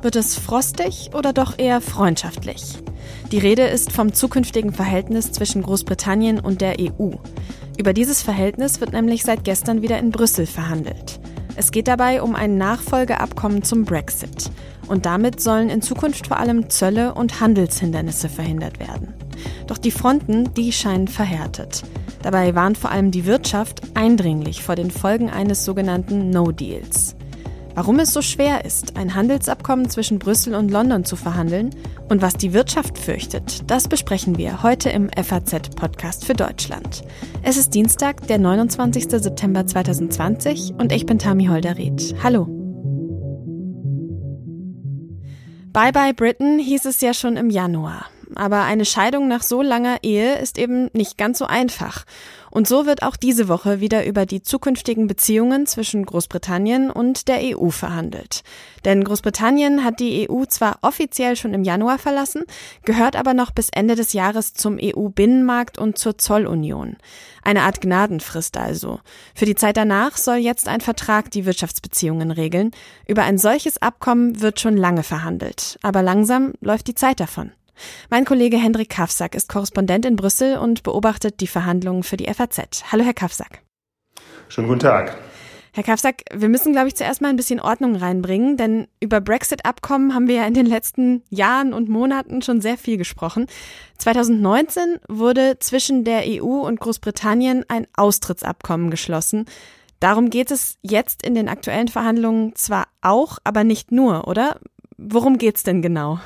Wird es frostig oder doch eher freundschaftlich? Die Rede ist vom zukünftigen Verhältnis zwischen Großbritannien und der EU. Über dieses Verhältnis wird nämlich seit gestern wieder in Brüssel verhandelt. Es geht dabei um ein Nachfolgeabkommen zum Brexit. Und damit sollen in Zukunft vor allem Zölle und Handelshindernisse verhindert werden. Doch die Fronten, die scheinen verhärtet. Dabei warnt vor allem die Wirtschaft eindringlich vor den Folgen eines sogenannten No-Deals. Warum es so schwer ist, ein Handelsabkommen zwischen Brüssel und London zu verhandeln und was die Wirtschaft fürchtet, das besprechen wir heute im FAZ-Podcast für Deutschland. Es ist Dienstag, der 29. September 2020 und ich bin Tami Holderried. Hallo. Bye bye Britain hieß es ja schon im Januar. Aber eine Scheidung nach so langer Ehe ist eben nicht ganz so einfach. Und so wird auch diese Woche wieder über die zukünftigen Beziehungen zwischen Großbritannien und der EU verhandelt. Denn Großbritannien hat die EU zwar offiziell schon im Januar verlassen, gehört aber noch bis Ende des Jahres zum EU-Binnenmarkt und zur Zollunion. Eine Art Gnadenfrist also. Für die Zeit danach soll jetzt ein Vertrag die Wirtschaftsbeziehungen regeln. Über ein solches Abkommen wird schon lange verhandelt. Aber langsam läuft die Zeit davon. Mein Kollege Hendrik Kafsack ist Korrespondent in Brüssel und beobachtet die Verhandlungen für die FAZ. Hallo, Herr Kafsack. Schönen guten Tag. Herr Kafsack, wir müssen, glaube ich, zuerst mal ein bisschen Ordnung reinbringen, denn über Brexit-Abkommen haben wir ja in den letzten Jahren und Monaten schon sehr viel gesprochen. 2019 wurde zwischen der EU und Großbritannien ein Austrittsabkommen geschlossen. Darum geht es jetzt in den aktuellen Verhandlungen zwar auch, aber nicht nur, oder? Worum geht's denn genau?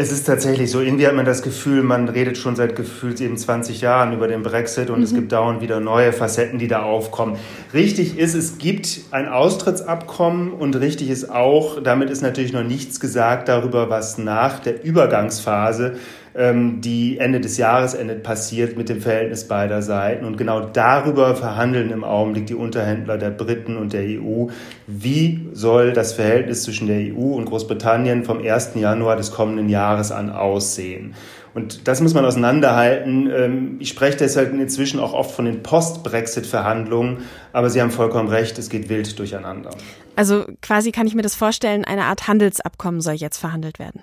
Es ist tatsächlich so, irgendwie hat man das Gefühl, man redet schon seit gefühlt eben 20 Jahren über den Brexit und mhm. es gibt dauernd wieder neue Facetten, die da aufkommen. Richtig ist, es gibt ein Austrittsabkommen und richtig ist auch, damit ist natürlich noch nichts gesagt darüber, was nach der Übergangsphase die Ende des Jahres endet, passiert mit dem Verhältnis beider Seiten. Und genau darüber verhandeln im Augenblick die Unterhändler der Briten und der EU. Wie soll das Verhältnis zwischen der EU und Großbritannien vom 1. Januar des kommenden Jahres an aussehen? Und das muss man auseinanderhalten. Ähm, ich spreche deshalb inzwischen auch oft von den Post-Brexit-Verhandlungen, aber Sie haben vollkommen recht, es geht wild durcheinander. Also quasi kann ich mir das vorstellen, eine Art Handelsabkommen soll jetzt verhandelt werden.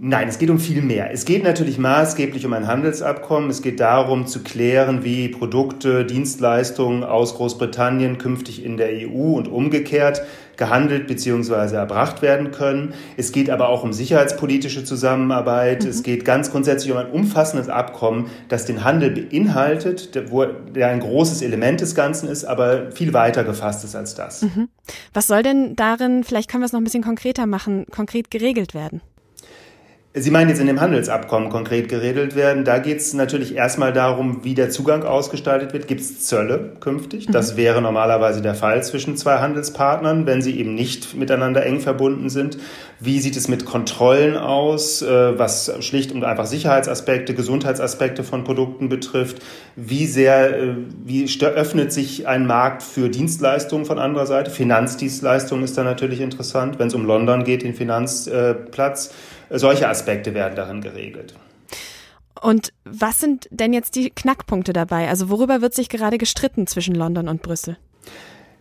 Nein, es geht um viel mehr. Es geht natürlich maßgeblich um ein Handelsabkommen. Es geht darum zu klären, wie Produkte, Dienstleistungen aus Großbritannien künftig in der EU und umgekehrt gehandelt bzw. erbracht werden können. Es geht aber auch um sicherheitspolitische Zusammenarbeit. Mhm. Es geht ganz grundsätzlich um ein umfassendes Abkommen, das den Handel beinhaltet, wo der ein großes Element des Ganzen ist, aber viel weiter gefasst ist als das. Mhm. Was soll denn darin, vielleicht können wir es noch ein bisschen konkreter machen, konkret geregelt werden? Sie meinen jetzt in dem Handelsabkommen konkret geregelt werden. Da geht es natürlich erstmal darum, wie der Zugang ausgestaltet wird. Gibt es Zölle künftig? Mhm. Das wäre normalerweise der Fall zwischen zwei Handelspartnern, wenn sie eben nicht miteinander eng verbunden sind. Wie sieht es mit Kontrollen aus, äh, was schlicht und einfach Sicherheitsaspekte, Gesundheitsaspekte von Produkten betrifft? Wie sehr, äh, wie öffnet sich ein Markt für Dienstleistungen von anderer Seite? Finanzdienstleistungen ist da natürlich interessant, wenn es um London geht, den Finanzplatz. Solche Aspekte werden darin geregelt. Und was sind denn jetzt die Knackpunkte dabei? Also worüber wird sich gerade gestritten zwischen London und Brüssel?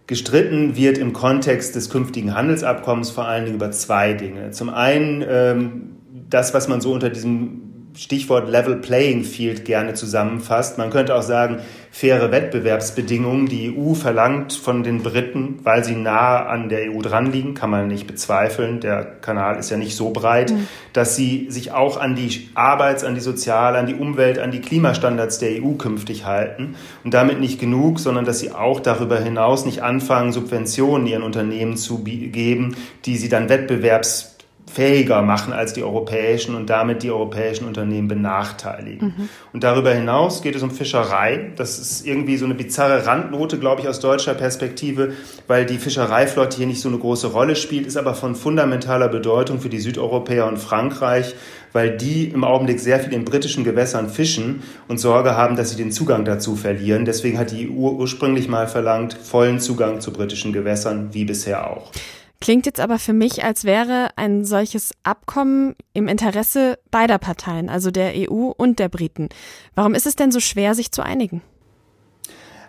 Gestritten wird im Kontext des künftigen Handelsabkommens vor allen Dingen über zwei Dinge. Zum einen ähm, das, was man so unter diesem Stichwort Level Playing Field gerne zusammenfasst. Man könnte auch sagen, faire Wettbewerbsbedingungen. Die EU verlangt von den Briten, weil sie nah an der EU dran liegen, kann man nicht bezweifeln, der Kanal ist ja nicht so breit, mhm. dass sie sich auch an die Arbeits-, an die Sozial-, an die Umwelt-, an die Klimastandards der EU künftig halten. Und damit nicht genug, sondern dass sie auch darüber hinaus nicht anfangen, Subventionen ihren Unternehmen zu geben, die sie dann wettbewerbs fähiger machen als die europäischen und damit die europäischen Unternehmen benachteiligen. Mhm. Und darüber hinaus geht es um Fischerei. Das ist irgendwie so eine bizarre Randnote, glaube ich, aus deutscher Perspektive, weil die Fischereiflotte hier nicht so eine große Rolle spielt, ist aber von fundamentaler Bedeutung für die Südeuropäer und Frankreich, weil die im Augenblick sehr viel in britischen Gewässern fischen und Sorge haben, dass sie den Zugang dazu verlieren. Deswegen hat die EU ursprünglich mal verlangt, vollen Zugang zu britischen Gewässern, wie bisher auch. Klingt jetzt aber für mich, als wäre ein solches Abkommen im Interesse beider Parteien, also der EU und der Briten. Warum ist es denn so schwer, sich zu einigen?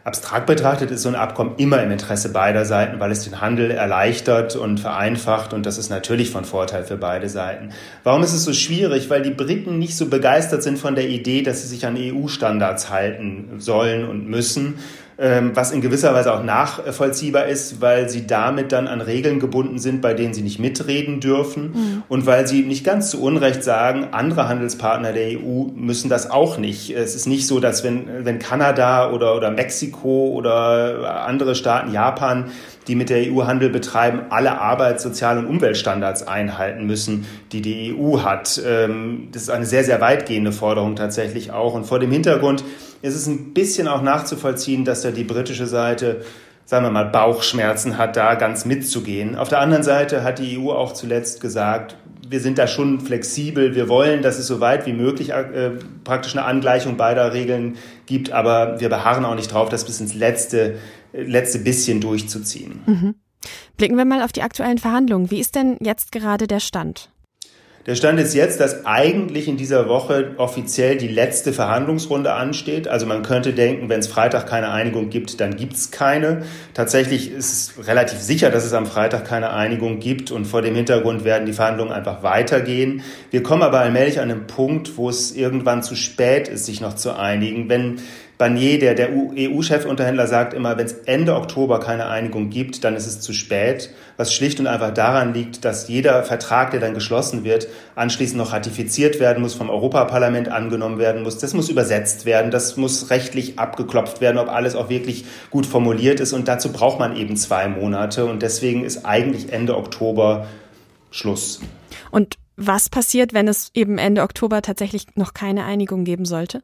Abstrakt betrachtet ist so ein Abkommen immer im Interesse beider Seiten, weil es den Handel erleichtert und vereinfacht und das ist natürlich von Vorteil für beide Seiten. Warum ist es so schwierig? Weil die Briten nicht so begeistert sind von der Idee, dass sie sich an EU-Standards halten sollen und müssen was in gewisser Weise auch nachvollziehbar ist, weil sie damit dann an Regeln gebunden sind, bei denen sie nicht mitreden dürfen mhm. und weil sie nicht ganz zu Unrecht sagen, andere Handelspartner der EU müssen das auch nicht. Es ist nicht so, dass wenn, wenn Kanada oder, oder Mexiko oder andere Staaten, Japan, die mit der EU Handel betreiben, alle Arbeits-, Sozial- und Umweltstandards einhalten müssen, die die EU hat. Ähm, das ist eine sehr, sehr weitgehende Forderung tatsächlich auch. Und vor dem Hintergrund ist es ein bisschen auch nachzuvollziehen, dass da die britische Seite sagen wir mal, Bauchschmerzen hat, da ganz mitzugehen. Auf der anderen Seite hat die EU auch zuletzt gesagt, wir sind da schon flexibel, wir wollen, dass es so weit wie möglich äh, praktisch eine Angleichung beider Regeln gibt, aber wir beharren auch nicht drauf, das bis ins letzte, letzte bisschen durchzuziehen. Mhm. Blicken wir mal auf die aktuellen Verhandlungen. Wie ist denn jetzt gerade der Stand? Der Stand ist jetzt, dass eigentlich in dieser Woche offiziell die letzte Verhandlungsrunde ansteht. Also man könnte denken, wenn es Freitag keine Einigung gibt, dann gibt es keine. Tatsächlich ist es relativ sicher, dass es am Freitag keine Einigung gibt und vor dem Hintergrund werden die Verhandlungen einfach weitergehen. Wir kommen aber allmählich an einen Punkt, wo es irgendwann zu spät ist, sich noch zu einigen. Wenn Barnier, der, der EU-Chefunterhändler, sagt immer, wenn es Ende Oktober keine Einigung gibt, dann ist es zu spät, was schlicht und einfach daran liegt, dass jeder Vertrag, der dann geschlossen wird, anschließend noch ratifiziert werden muss, vom Europaparlament angenommen werden muss. Das muss übersetzt werden, das muss rechtlich abgeklopft werden, ob alles auch wirklich gut formuliert ist. Und dazu braucht man eben zwei Monate. Und deswegen ist eigentlich Ende Oktober Schluss. Und was passiert, wenn es eben Ende Oktober tatsächlich noch keine Einigung geben sollte?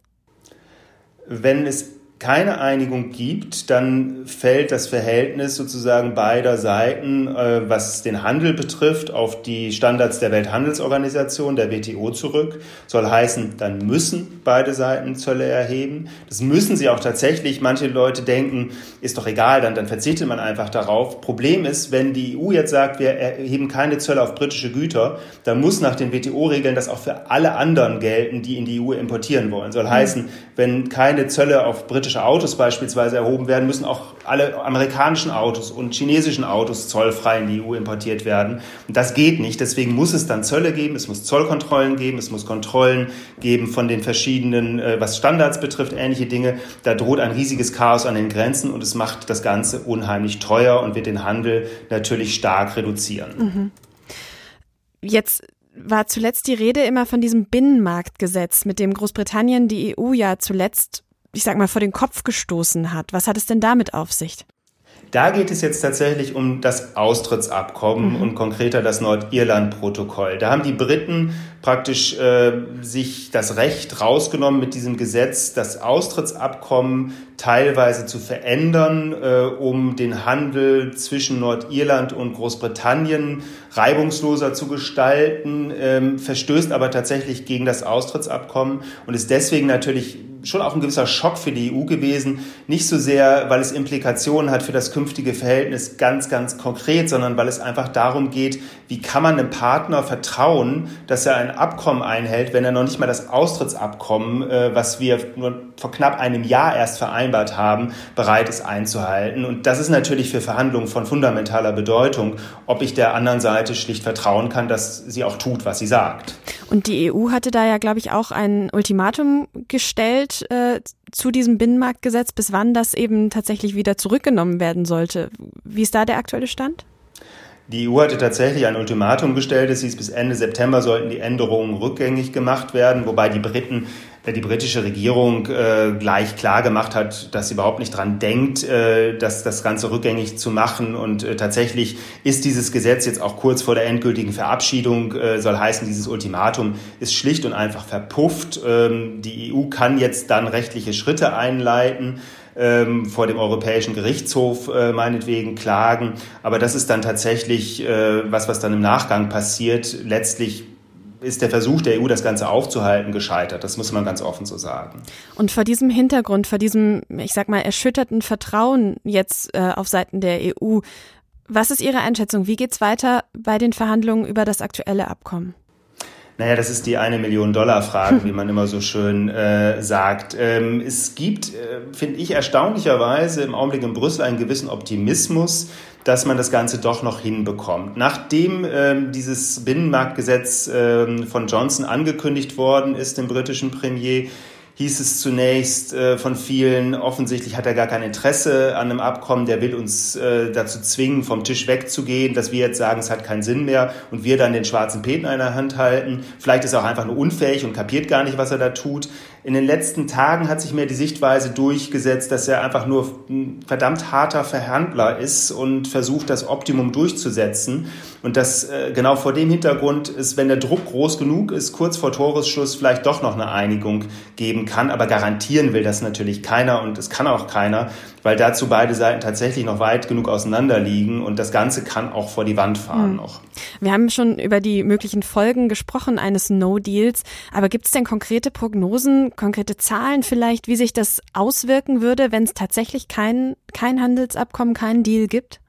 Wenn es keine Einigung gibt, dann fällt das Verhältnis sozusagen beider Seiten, äh, was den Handel betrifft, auf die Standards der Welthandelsorganisation, der WTO zurück. Soll heißen, dann müssen beide Seiten Zölle erheben. Das müssen sie auch tatsächlich. Manche Leute denken, ist doch egal, dann, dann verzichtet man einfach darauf. Problem ist, wenn die EU jetzt sagt, wir erheben keine Zölle auf britische Güter, dann muss nach den WTO-Regeln das auch für alle anderen gelten, die in die EU importieren wollen. Soll heißen, wenn keine Zölle auf britische chinesische Autos beispielsweise erhoben werden, müssen auch alle amerikanischen Autos und chinesischen Autos zollfrei in die EU importiert werden. Und das geht nicht. Deswegen muss es dann Zölle geben, es muss Zollkontrollen geben, es muss Kontrollen geben von den verschiedenen, äh, was Standards betrifft, ähnliche Dinge. Da droht ein riesiges Chaos an den Grenzen und es macht das Ganze unheimlich teuer und wird den Handel natürlich stark reduzieren. Mhm. Jetzt war zuletzt die Rede immer von diesem Binnenmarktgesetz, mit dem Großbritannien die EU ja zuletzt ich sag mal, vor den Kopf gestoßen hat. Was hat es denn damit auf sich? Da geht es jetzt tatsächlich um das Austrittsabkommen mhm. und konkreter das Nordirland-Protokoll. Da haben die Briten praktisch äh, sich das Recht rausgenommen, mit diesem Gesetz das Austrittsabkommen teilweise zu verändern, äh, um den Handel zwischen Nordirland und Großbritannien reibungsloser zu gestalten, ähm, verstößt aber tatsächlich gegen das Austrittsabkommen und ist deswegen natürlich schon auch ein gewisser Schock für die EU gewesen. Nicht so sehr, weil es Implikationen hat für das künftige Verhältnis ganz, ganz konkret, sondern weil es einfach darum geht, wie kann man einem Partner vertrauen, dass er ein Abkommen einhält, wenn er noch nicht mal das Austrittsabkommen, äh, was wir nur vor knapp einem Jahr erst vereinbart haben, bereit ist einzuhalten. Und das ist natürlich für Verhandlungen von fundamentaler Bedeutung, ob ich der anderen Seite schlicht vertrauen kann, dass sie auch tut, was sie sagt. Und die EU hatte da ja, glaube ich, auch ein Ultimatum gestellt äh, zu diesem Binnenmarktgesetz, bis wann das eben tatsächlich wieder zurückgenommen werden sollte. Wie ist da der aktuelle Stand? Die EU hatte tatsächlich ein Ultimatum gestellt. Es hieß, bis Ende September sollten die Änderungen rückgängig gemacht werden, wobei die Briten, die britische Regierung äh, gleich klar gemacht hat, dass sie überhaupt nicht dran denkt, äh, dass das Ganze rückgängig zu machen. Und äh, tatsächlich ist dieses Gesetz jetzt auch kurz vor der endgültigen Verabschiedung, äh, soll heißen, dieses Ultimatum ist schlicht und einfach verpufft. Ähm, die EU kann jetzt dann rechtliche Schritte einleiten ähm, vor dem Europäischen Gerichtshof äh, meinetwegen klagen. Aber das ist dann tatsächlich äh, was, was dann im Nachgang passiert. Letztlich ist der Versuch der EU, das Ganze aufzuhalten, gescheitert. Das muss man ganz offen so sagen. Und vor diesem Hintergrund, vor diesem, ich sag mal, erschütterten Vertrauen jetzt äh, auf Seiten der EU, was ist Ihre Einschätzung? Wie geht's weiter bei den Verhandlungen über das aktuelle Abkommen? Naja, das ist die eine Million Dollar Frage, wie man immer so schön äh, sagt. Ähm, es gibt, äh, finde ich, erstaunlicherweise im Augenblick in Brüssel einen gewissen Optimismus, dass man das Ganze doch noch hinbekommt. Nachdem ähm, dieses Binnenmarktgesetz ähm, von Johnson angekündigt worden ist, dem britischen Premier, hieß es zunächst äh, von vielen, offensichtlich hat er gar kein Interesse an einem Abkommen, der will uns äh, dazu zwingen, vom Tisch wegzugehen, dass wir jetzt sagen, es hat keinen Sinn mehr und wir dann den schwarzen Peter in der Hand halten. Vielleicht ist er auch einfach nur unfähig und kapiert gar nicht, was er da tut. In den letzten Tagen hat sich mir die Sichtweise durchgesetzt, dass er einfach nur ein verdammt harter Verhandler ist und versucht, das Optimum durchzusetzen. Und dass äh, genau vor dem Hintergrund ist, wenn der Druck groß genug ist, kurz vor Toresschluss vielleicht doch noch eine Einigung geben kann. Aber garantieren will das natürlich keiner und es kann auch keiner, weil dazu beide Seiten tatsächlich noch weit genug auseinander liegen und das Ganze kann auch vor die Wand fahren mhm. noch. Wir haben schon über die möglichen Folgen gesprochen eines No-Deals, aber gibt es denn konkrete Prognosen, konkrete Zahlen vielleicht, wie sich das auswirken würde, wenn es tatsächlich kein, kein Handelsabkommen, keinen Deal gibt?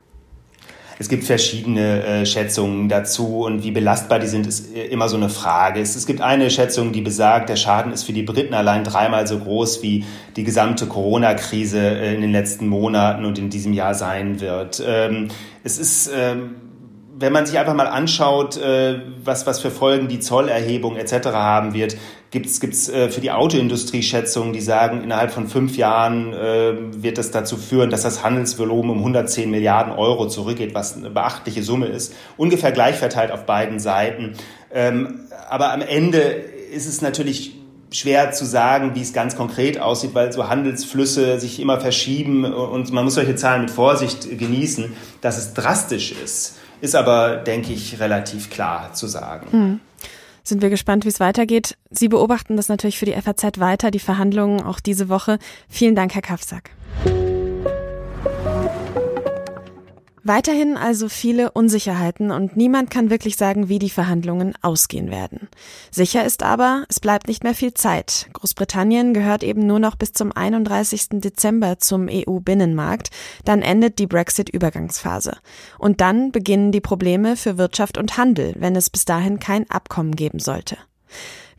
Es gibt verschiedene äh, Schätzungen dazu und wie belastbar die sind, ist äh, immer so eine Frage. Es, es, gibt eine Schätzung, die besagt, der Schaden ist für die Briten allein dreimal so groß, wie die gesamte Corona-Krise äh, in den letzten Monaten und in diesem Jahr sein wird. Ähm, es ist ähm, wenn man sich einfach mal anschaut, äh, was, was für Folgen die Zollerhebung etc. haben wird, gibt es äh, für die Autoindustrie Schätzungen, die sagen, innerhalb von fünf Jahren äh, wird das dazu führen, dass das Handelsvolumen um 110 Milliarden Euro zurückgeht, was eine beachtliche Summe ist. Ungefähr gleich verteilt auf beiden Seiten. Ähm, aber am Ende ist es natürlich schwer zu sagen, wie es ganz konkret aussieht, weil so Handelsflüsse sich immer verschieben und man muss solche Zahlen mit Vorsicht genießen, dass es drastisch ist ist aber, denke ich, relativ klar zu sagen. Hm. Sind wir gespannt, wie es weitergeht. Sie beobachten das natürlich für die FAZ weiter, die Verhandlungen auch diese Woche. Vielen Dank, Herr Kafsack. Weiterhin also viele Unsicherheiten und niemand kann wirklich sagen, wie die Verhandlungen ausgehen werden. Sicher ist aber, es bleibt nicht mehr viel Zeit. Großbritannien gehört eben nur noch bis zum 31. Dezember zum EU-Binnenmarkt, dann endet die Brexit-Übergangsphase. Und dann beginnen die Probleme für Wirtschaft und Handel, wenn es bis dahin kein Abkommen geben sollte.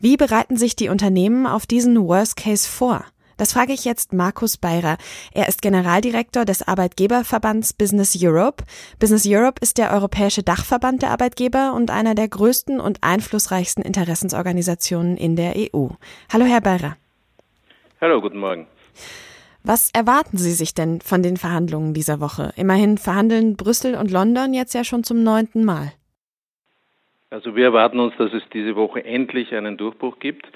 Wie bereiten sich die Unternehmen auf diesen Worst Case vor? Das frage ich jetzt Markus Beirer. Er ist Generaldirektor des Arbeitgeberverbands Business Europe. Business Europe ist der europäische Dachverband der Arbeitgeber und einer der größten und einflussreichsten Interessensorganisationen in der EU. Hallo, Herr Beirer. Hallo, guten Morgen. Was erwarten Sie sich denn von den Verhandlungen dieser Woche? Immerhin verhandeln Brüssel und London jetzt ja schon zum neunten Mal. Also wir erwarten uns, dass es diese Woche endlich einen Durchbruch gibt.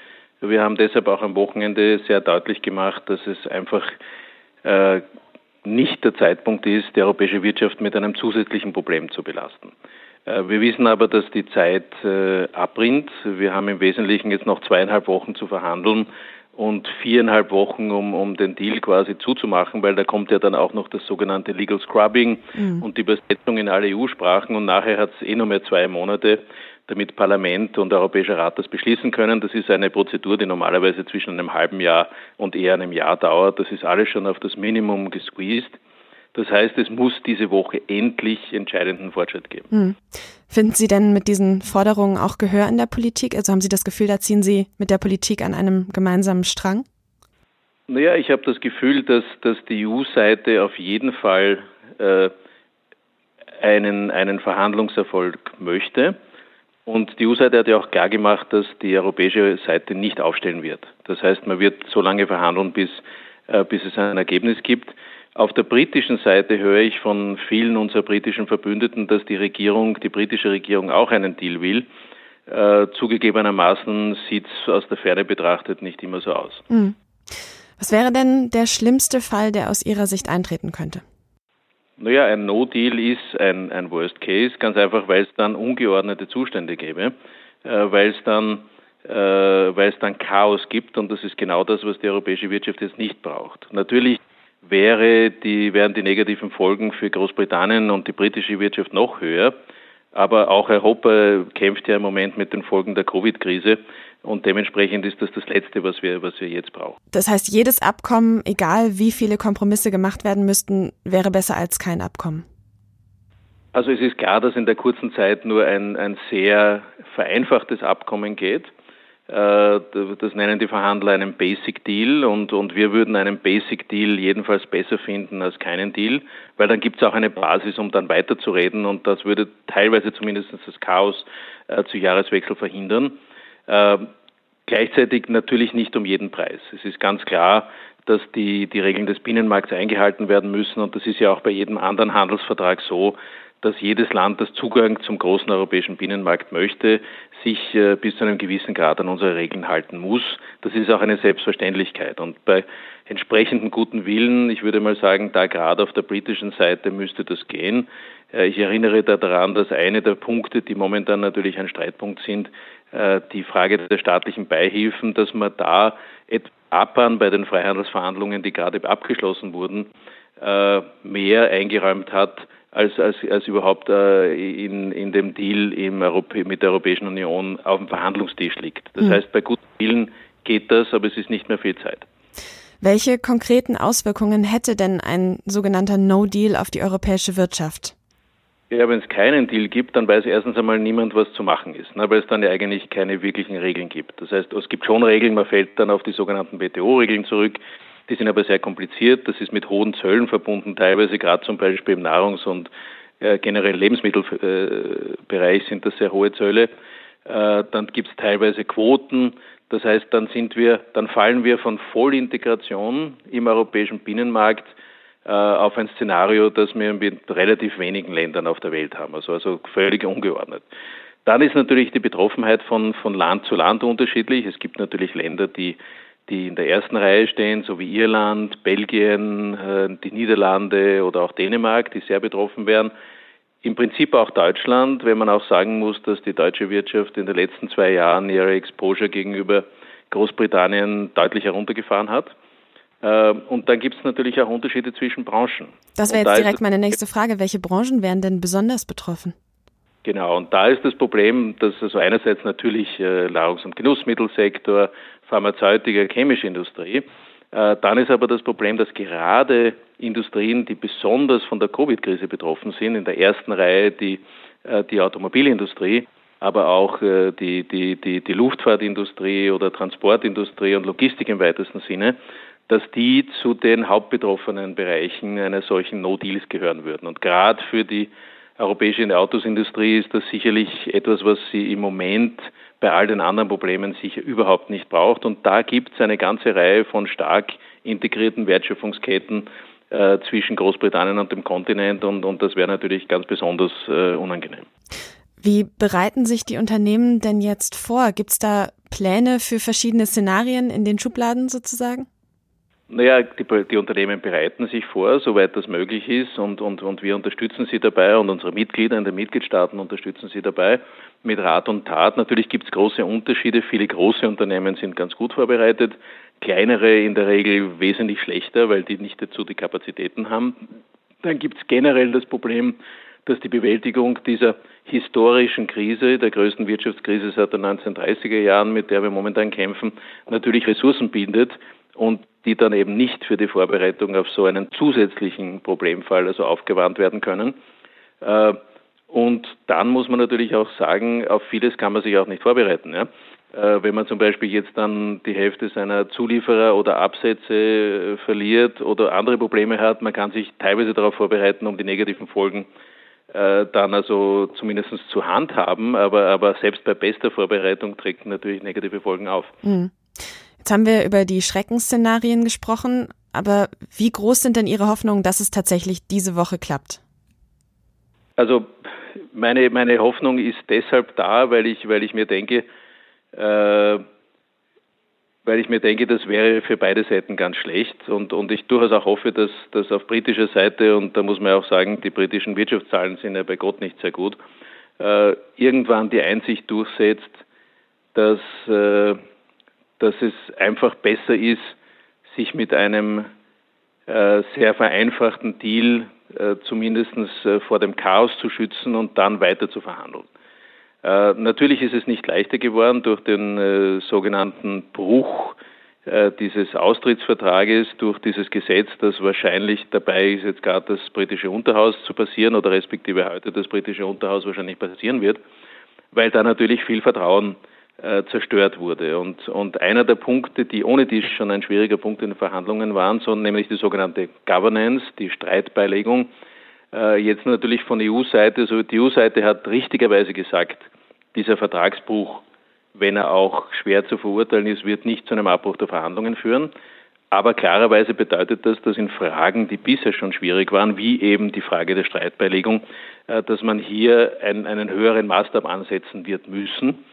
Wir haben deshalb auch am Wochenende sehr deutlich gemacht, dass es einfach äh, nicht der Zeitpunkt ist, die europäische Wirtschaft mit einem zusätzlichen Problem zu belasten. Äh, wir wissen aber, dass die Zeit äh, abrinnt. Wir haben im Wesentlichen jetzt noch zweieinhalb Wochen zu verhandeln und viereinhalb Wochen, um, um den Deal quasi zuzumachen, weil da kommt ja dann auch noch das sogenannte Legal Scrubbing mhm. und die Übersetzung in alle EU-Sprachen und nachher hat es eh nur mehr zwei Monate damit Parlament und Europäischer Rat das beschließen können. Das ist eine Prozedur, die normalerweise zwischen einem halben Jahr und eher einem Jahr dauert. Das ist alles schon auf das Minimum gesqueezed. Das heißt, es muss diese Woche endlich entscheidenden Fortschritt geben. Hm. Finden Sie denn mit diesen Forderungen auch Gehör in der Politik? Also haben Sie das Gefühl, da ziehen Sie mit der Politik an einem gemeinsamen Strang? Naja, ich habe das Gefühl, dass, dass die EU-Seite auf jeden Fall äh, einen, einen Verhandlungserfolg möchte. Und die EU-Seite hat ja auch klar gemacht, dass die europäische Seite nicht aufstellen wird. Das heißt, man wird so lange verhandeln, bis, äh, bis es ein Ergebnis gibt. Auf der britischen Seite höre ich von vielen unserer britischen Verbündeten, dass die Regierung, die britische Regierung auch einen Deal will. Äh, zugegebenermaßen sieht es aus der Ferne betrachtet nicht immer so aus. Mhm. Was wäre denn der schlimmste Fall, der aus Ihrer Sicht eintreten könnte? Naja, ein No-Deal ist ein, ein Worst Case, ganz einfach, weil es dann ungeordnete Zustände gäbe, äh, weil es dann äh, dann Chaos gibt und das ist genau das, was die europäische Wirtschaft jetzt nicht braucht. Natürlich wäre die, wären die negativen Folgen für Großbritannien und die britische Wirtschaft noch höher, aber auch Europa kämpft ja im Moment mit den Folgen der Covid-Krise und dementsprechend ist das das Letzte, was wir, was wir jetzt brauchen. Das heißt, jedes Abkommen, egal wie viele Kompromisse gemacht werden müssten, wäre besser als kein Abkommen. Also es ist klar, dass in der kurzen Zeit nur ein, ein sehr vereinfachtes Abkommen geht. Äh, das nennen die Verhandler einen Basic Deal und, und wir würden einen Basic Deal jedenfalls besser finden als keinen Deal, weil dann gibt es auch eine Basis, um dann weiterzureden und das würde teilweise zumindest das Chaos äh, zu Jahreswechsel verhindern. Äh, gleichzeitig natürlich nicht um jeden Preis. Es ist ganz klar, dass die, die Regeln des Binnenmarkts eingehalten werden müssen und das ist ja auch bei jedem anderen Handelsvertrag so, dass jedes Land, das Zugang zum großen europäischen Binnenmarkt möchte, sich äh, bis zu einem gewissen Grad an unsere Regeln halten muss. Das ist auch eine Selbstverständlichkeit. Und bei entsprechendem guten Willen, ich würde mal sagen, da gerade auf der britischen Seite müsste das gehen. Äh, ich erinnere daran, dass eine der Punkte, die momentan natürlich ein Streitpunkt sind, die Frage der staatlichen Beihilfen, dass man da Japan bei den Freihandelsverhandlungen, die gerade abgeschlossen wurden, mehr eingeräumt hat, als, als, als überhaupt äh, in, in dem Deal im Europä mit der Europäischen Union auf dem Verhandlungstisch liegt. Das mhm. heißt, bei gutem Willen geht das, aber es ist nicht mehr viel Zeit. Welche konkreten Auswirkungen hätte denn ein sogenannter No-Deal auf die europäische Wirtschaft? Ja, wenn es keinen Deal gibt, dann weiß erstens einmal niemand, was zu machen ist, ne, weil es dann ja eigentlich keine wirklichen Regeln gibt. Das heißt, es gibt schon Regeln, man fällt dann auf die sogenannten WTO-Regeln zurück, die sind aber sehr kompliziert. Das ist mit hohen Zöllen verbunden, teilweise gerade zum Beispiel im Nahrungs- und äh, generell Lebensmittelbereich sind das sehr hohe Zölle. Äh, dann gibt es teilweise Quoten. Das heißt, dann sind wir, dann fallen wir von Vollintegration im europäischen Binnenmarkt äh, auf ein Szenario, das wir mit relativ wenigen Ländern auf der Welt haben, also, also völlig ungeordnet. Dann ist natürlich die Betroffenheit von, von Land zu Land unterschiedlich. Es gibt natürlich Länder, die die in der ersten Reihe stehen, so wie Irland, Belgien, äh, die Niederlande oder auch Dänemark, die sehr betroffen wären. Im Prinzip auch Deutschland, wenn man auch sagen muss, dass die deutsche Wirtschaft in den letzten zwei Jahren ihre Exposure gegenüber Großbritannien deutlich heruntergefahren hat. Äh, und dann gibt es natürlich auch Unterschiede zwischen Branchen. Das wäre jetzt direkt meine nächste Frage. Welche Branchen wären denn besonders betroffen? Genau, und da ist das Problem, dass also einerseits natürlich äh, Nahrungs- und Genussmittelsektor, Pharmazeutika, chemische Industrie. Äh, dann ist aber das Problem, dass gerade Industrien, die besonders von der Covid-Krise betroffen sind, in der ersten Reihe die, äh, die Automobilindustrie, aber auch äh, die, die, die, die Luftfahrtindustrie oder Transportindustrie und Logistik im weitesten Sinne, dass die zu den hauptbetroffenen Bereichen einer solchen No-Deals gehören würden. Und gerade für die europäische Autosindustrie ist das sicherlich etwas, was sie im Moment bei all den anderen Problemen sicher überhaupt nicht braucht. Und da gibt es eine ganze Reihe von stark integrierten Wertschöpfungsketten äh, zwischen Großbritannien und dem Kontinent und, und das wäre natürlich ganz besonders äh, unangenehm. Wie bereiten sich die Unternehmen denn jetzt vor? Gibt es da Pläne für verschiedene Szenarien in den Schubladen sozusagen? Naja, die, die, Unternehmen bereiten sich vor, soweit das möglich ist, und, und, und wir unterstützen sie dabei und unsere Mitglieder in den Mitgliedstaaten unterstützen sie dabei mit Rat und Tat. Natürlich gibt es große Unterschiede. Viele große Unternehmen sind ganz gut vorbereitet, kleinere in der Regel wesentlich schlechter, weil die nicht dazu die Kapazitäten haben. Dann gibt es generell das Problem, dass die Bewältigung dieser historischen Krise, der größten Wirtschaftskrise seit den 1930er Jahren, mit der wir momentan kämpfen, natürlich Ressourcen bindet und die dann eben nicht für die Vorbereitung auf so einen zusätzlichen Problemfall also aufgewarnt werden können. Äh, und dann muss man natürlich auch sagen, auf vieles kann man sich auch nicht vorbereiten. Ja? Äh, wenn man zum Beispiel jetzt dann die Hälfte seiner Zulieferer oder Absätze äh, verliert oder andere Probleme hat, man kann sich teilweise darauf vorbereiten, um die negativen Folgen dann also zumindest zu handhaben, aber, aber selbst bei bester Vorbereitung trägt natürlich negative Folgen auf. Mhm. Jetzt haben wir über die Schreckensszenarien gesprochen, aber wie groß sind denn Ihre Hoffnungen, dass es tatsächlich diese Woche klappt? Also meine, meine Hoffnung ist deshalb da, weil ich, weil ich mir denke, äh, weil ich mir denke, das wäre für beide Seiten ganz schlecht und, und ich durchaus auch hoffe, dass, dass auf britischer Seite, und da muss man auch sagen, die britischen Wirtschaftszahlen sind ja bei Gott nicht sehr gut, äh, irgendwann die Einsicht durchsetzt, dass äh, dass es einfach besser ist, sich mit einem äh, sehr vereinfachten Deal äh, zumindest äh, vor dem Chaos zu schützen und dann weiter zu verhandeln. Äh, natürlich ist es nicht leichter geworden durch den äh, sogenannten Bruch äh, dieses Austrittsvertrages durch dieses Gesetz, das wahrscheinlich dabei ist, jetzt gerade das britische Unterhaus zu passieren oder respektive heute das britische Unterhaus wahrscheinlich passieren wird, weil da natürlich viel Vertrauen äh, zerstört wurde. Und, und einer der Punkte, die ohne dies schon ein schwieriger Punkt in den Verhandlungen waren, so, nämlich die sogenannte Governance, die Streitbeilegung, äh, jetzt natürlich von EU-Seite, also die EU-Seite hat richtigerweise gesagt, dieser Vertragsbruch wenn er auch schwer zu verurteilen ist, wird nicht zu einem Abbruch der Verhandlungen führen. Aber klarerweise bedeutet das, dass in Fragen, die bisher schon schwierig waren, wie eben die Frage der Streitbeilegung, äh, dass man hier einen, einen höheren Maßstab ansetzen wird müssen,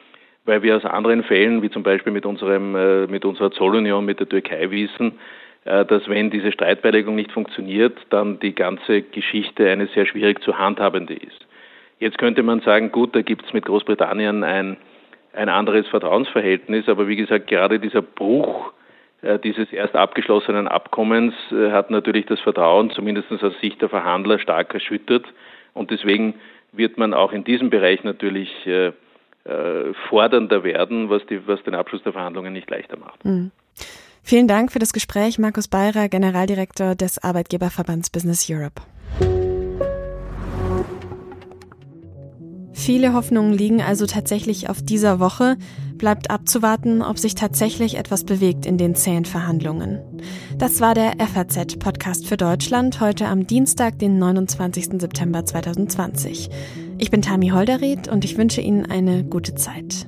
weil wir aus anderen Fällen, wie zum Beispiel mit, unserem, äh, mit unserer Zollunion mit der Türkei wissen, äh, dass wenn diese Streitbeilegung nicht funktioniert, dann die ganze Geschichte eine sehr schwierig zu handhabende ist. Jetzt könnte man sagen, gut, da gibt es mit Großbritannien ein ein anderes Vertrauensverhältnis. Aber wie gesagt, gerade dieser Bruch äh, dieses erst abgeschlossenen Abkommens äh, hat natürlich das Vertrauen, zumindest aus Sicht der Verhandler, stark erschüttert. Und deswegen wird man auch in diesem Bereich natürlich äh, fordernder werden, was, die, was den Abschluss der Verhandlungen nicht leichter macht. Mhm. Vielen Dank für das Gespräch, Markus Beirer, Generaldirektor des Arbeitgeberverbands Business Europe. Viele Hoffnungen liegen also tatsächlich auf dieser Woche. Bleibt abzuwarten, ob sich tatsächlich etwas bewegt in den zähen Verhandlungen. Das war der FAZ-Podcast für Deutschland heute am Dienstag, den 29. September 2020. Ich bin Tami Holderried und ich wünsche Ihnen eine gute Zeit.